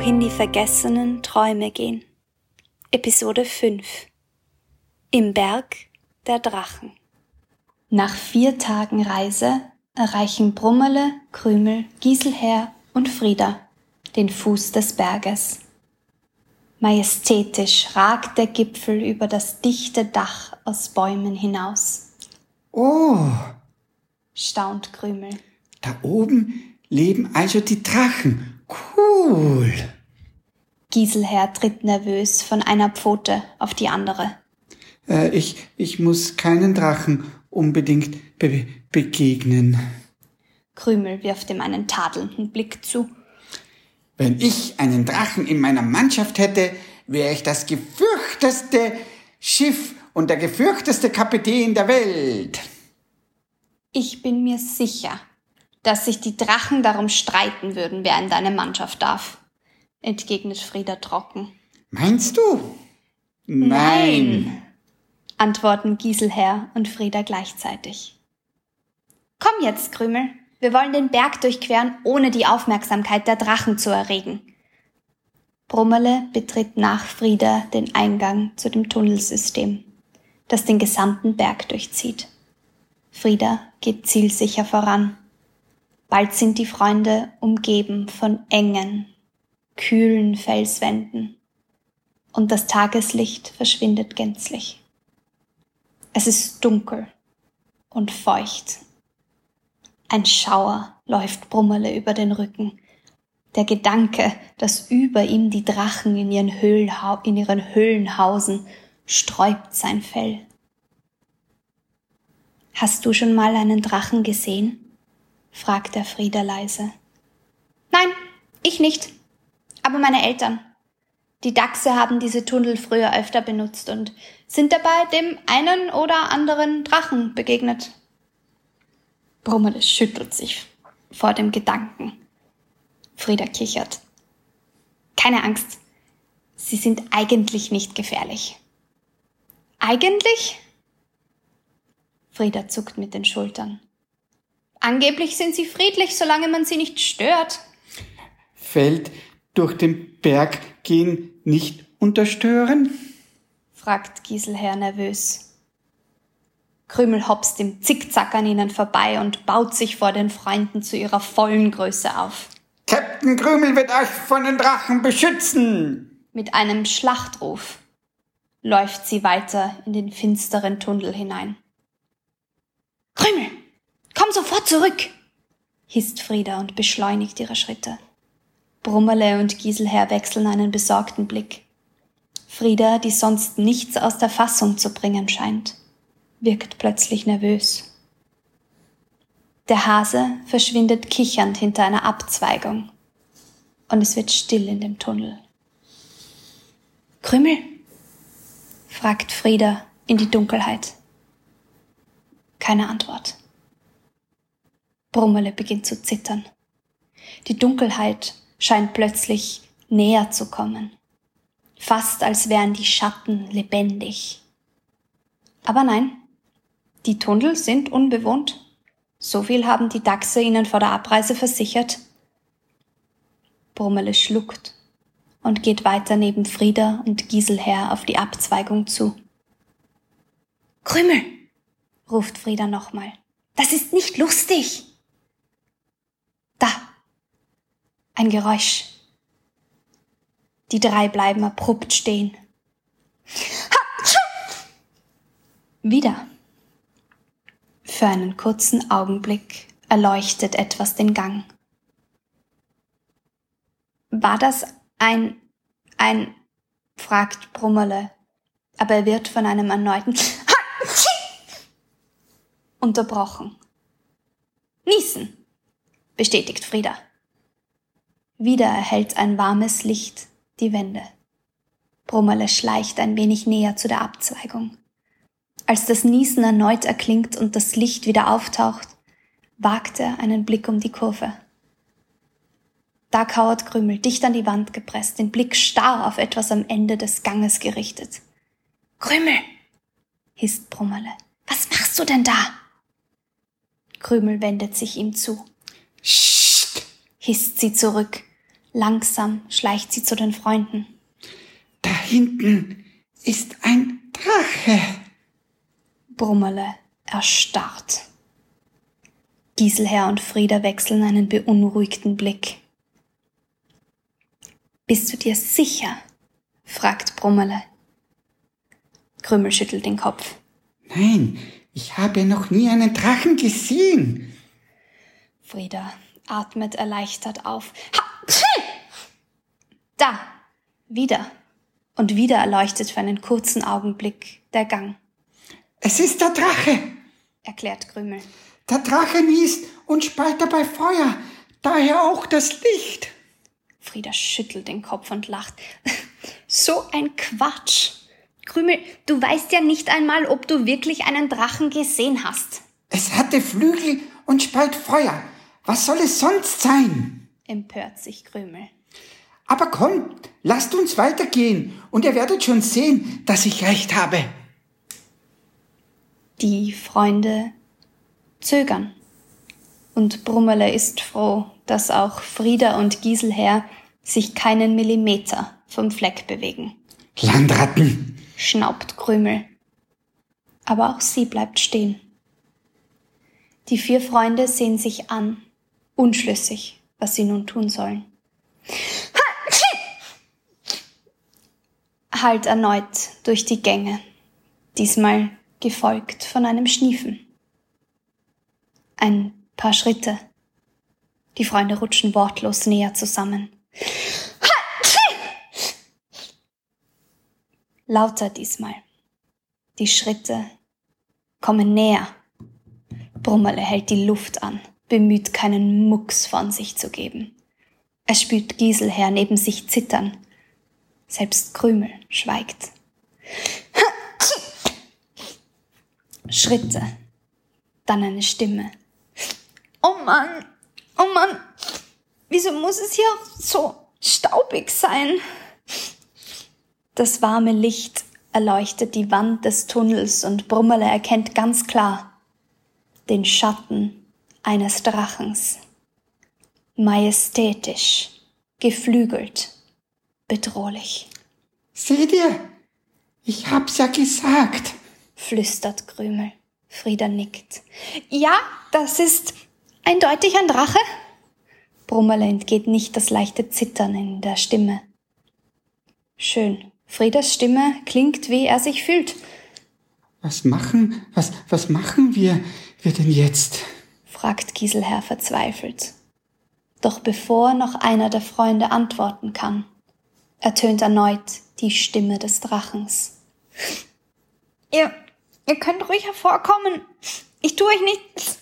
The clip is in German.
Wohin die vergessenen Träume gehen. Episode 5 Im Berg der Drachen. Nach vier Tagen Reise erreichen Brummele, Krümel, Giselher und Frieda den Fuß des Berges. Majestätisch ragt der Gipfel über das dichte Dach aus Bäumen hinaus. Oh, staunt Krümel. Da oben leben also die Drachen. Cool. Giselher tritt nervös von einer Pfote auf die andere. Äh, ich, ich muss keinen Drachen unbedingt be begegnen. Krümel wirft ihm einen tadelnden Blick zu. Wenn ich einen Drachen in meiner Mannschaft hätte, wäre ich das gefürchteste Schiff und der gefürchteste Kapitän der Welt. Ich bin mir sicher, dass sich die Drachen darum streiten würden, wer in deine Mannschaft darf, entgegnet Frieda trocken. Meinst du? Nein, Nein antworten Giselher und Frieda gleichzeitig. Komm jetzt, Krümel, wir wollen den Berg durchqueren, ohne die Aufmerksamkeit der Drachen zu erregen. Brummele betritt nach Frieda den Eingang zu dem Tunnelsystem, das den gesamten Berg durchzieht. Frieda geht zielsicher voran. Bald sind die Freunde umgeben von engen, kühlen Felswänden und das Tageslicht verschwindet gänzlich. Es ist dunkel und feucht. Ein Schauer läuft Brummerle über den Rücken. Der Gedanke, dass über ihm die Drachen in ihren, in ihren Höhlen hausen, sträubt sein Fell. Hast du schon mal einen Drachen gesehen? Fragt der Frieder leise. Nein, ich nicht. Aber meine Eltern. Die Dachse haben diese Tunnel früher öfter benutzt und sind dabei dem einen oder anderen Drachen begegnet. Brummeles schüttelt sich vor dem Gedanken. Frieda kichert. Keine Angst. Sie sind eigentlich nicht gefährlich. Eigentlich? Frieda zuckt mit den Schultern. Angeblich sind sie friedlich, solange man sie nicht stört. Fällt durch den Berg gehen nicht unterstören? fragt Giselher nervös. Krümel hopst im Zickzack an ihnen vorbei und baut sich vor den Freunden zu ihrer vollen Größe auf. Captain Krümel wird euch von den Drachen beschützen! Mit einem Schlachtruf läuft sie weiter in den finsteren Tunnel hinein. Krümel, komm sofort zurück! hisst Frieda und beschleunigt ihre Schritte. Brummerle und Giselher wechseln einen besorgten Blick. Frieda, die sonst nichts aus der Fassung zu bringen scheint, wirkt plötzlich nervös. Der Hase verschwindet kichernd hinter einer Abzweigung und es wird still in dem Tunnel. Krümel? fragt Frieda in die Dunkelheit. Keine Antwort. Brummele beginnt zu zittern. Die Dunkelheit scheint plötzlich näher zu kommen. Fast als wären die Schatten lebendig. Aber nein, die Tunnel sind unbewohnt. So viel haben die Dachse ihnen vor der Abreise versichert. Brummele schluckt und geht weiter neben Frieda und Giselher auf die Abzweigung zu. Krümel, ruft Frieda nochmal. Das ist nicht lustig. Da, ein Geräusch. Die drei bleiben abrupt stehen. Wieder. Für einen kurzen Augenblick erleuchtet etwas den Gang. War das ein, ein, fragt Brummerle, aber er wird von einem erneuten unterbrochen. Niesen, bestätigt Frieda. Wieder erhellt ein warmes Licht die Wände. Brummerle schleicht ein wenig näher zu der Abzweigung. Als das Niesen erneut erklingt und das Licht wieder auftaucht, wagt er einen Blick um die Kurve. Da kauert Krümel, dicht an die Wand gepresst, den Blick starr auf etwas am Ende des Ganges gerichtet. Krümel, hisst Brummerle, was machst du denn da? Krümel wendet sich ihm zu. Psst, hisst sie zurück Langsam schleicht sie zu den Freunden. Da hinten ist ein Drache. Brummerle erstarrt. Giselher und Frieda wechseln einen beunruhigten Blick. Bist du dir sicher? fragt Brummerle. Krümel schüttelt den Kopf. Nein, ich habe noch nie einen Drachen gesehen. Frieda atmet erleichtert auf. Ha! Da! Wieder. Und wieder erleuchtet für einen kurzen Augenblick der Gang. Es ist der Drache, erklärt Krümel. Der Drache niest und speit dabei Feuer, daher auch das Licht. Frieda schüttelt den Kopf und lacht. So ein Quatsch. Krümel, du weißt ja nicht einmal, ob du wirklich einen Drachen gesehen hast. Es hatte Flügel und speit Feuer. Was soll es sonst sein? Empört sich Krümel. Aber kommt, lasst uns weitergehen und ihr werdet schon sehen, dass ich recht habe. Die Freunde zögern. Und Brummerle ist froh, dass auch Frieda und Giselher sich keinen Millimeter vom Fleck bewegen. Landratten! schnaubt Krümel. Aber auch sie bleibt stehen. Die vier Freunde sehen sich an, unschlüssig, was sie nun tun sollen. Halt erneut durch die Gänge, diesmal gefolgt von einem Schniefen. Ein paar Schritte. Die Freunde rutschen wortlos näher zusammen. Lauter diesmal. Die Schritte kommen näher. Brummerle hält die Luft an, bemüht keinen Mucks von sich zu geben. Er spürt Giselher neben sich zittern. Selbst Krümel schweigt. Schritte. Dann eine Stimme. Oh Mann, oh Mann, wieso muss es hier so staubig sein? Das warme Licht erleuchtet die Wand des Tunnels und Brummerle erkennt ganz klar den Schatten eines Drachens. Majestätisch, geflügelt, bedrohlich. Seht ihr? Ich hab's ja gesagt flüstert Krümel. Frieda nickt. Ja, das ist eindeutig ein Drache. Brummerle entgeht nicht das leichte Zittern in der Stimme. Schön. Friedas Stimme klingt, wie er sich fühlt. Was machen, was, was machen wir, wir denn jetzt? Fragt Giselherr verzweifelt. Doch bevor noch einer der Freunde antworten kann, ertönt erneut die Stimme des Drachens. Ihr Ihr könnt ruhig hervorkommen. Ich tue euch nichts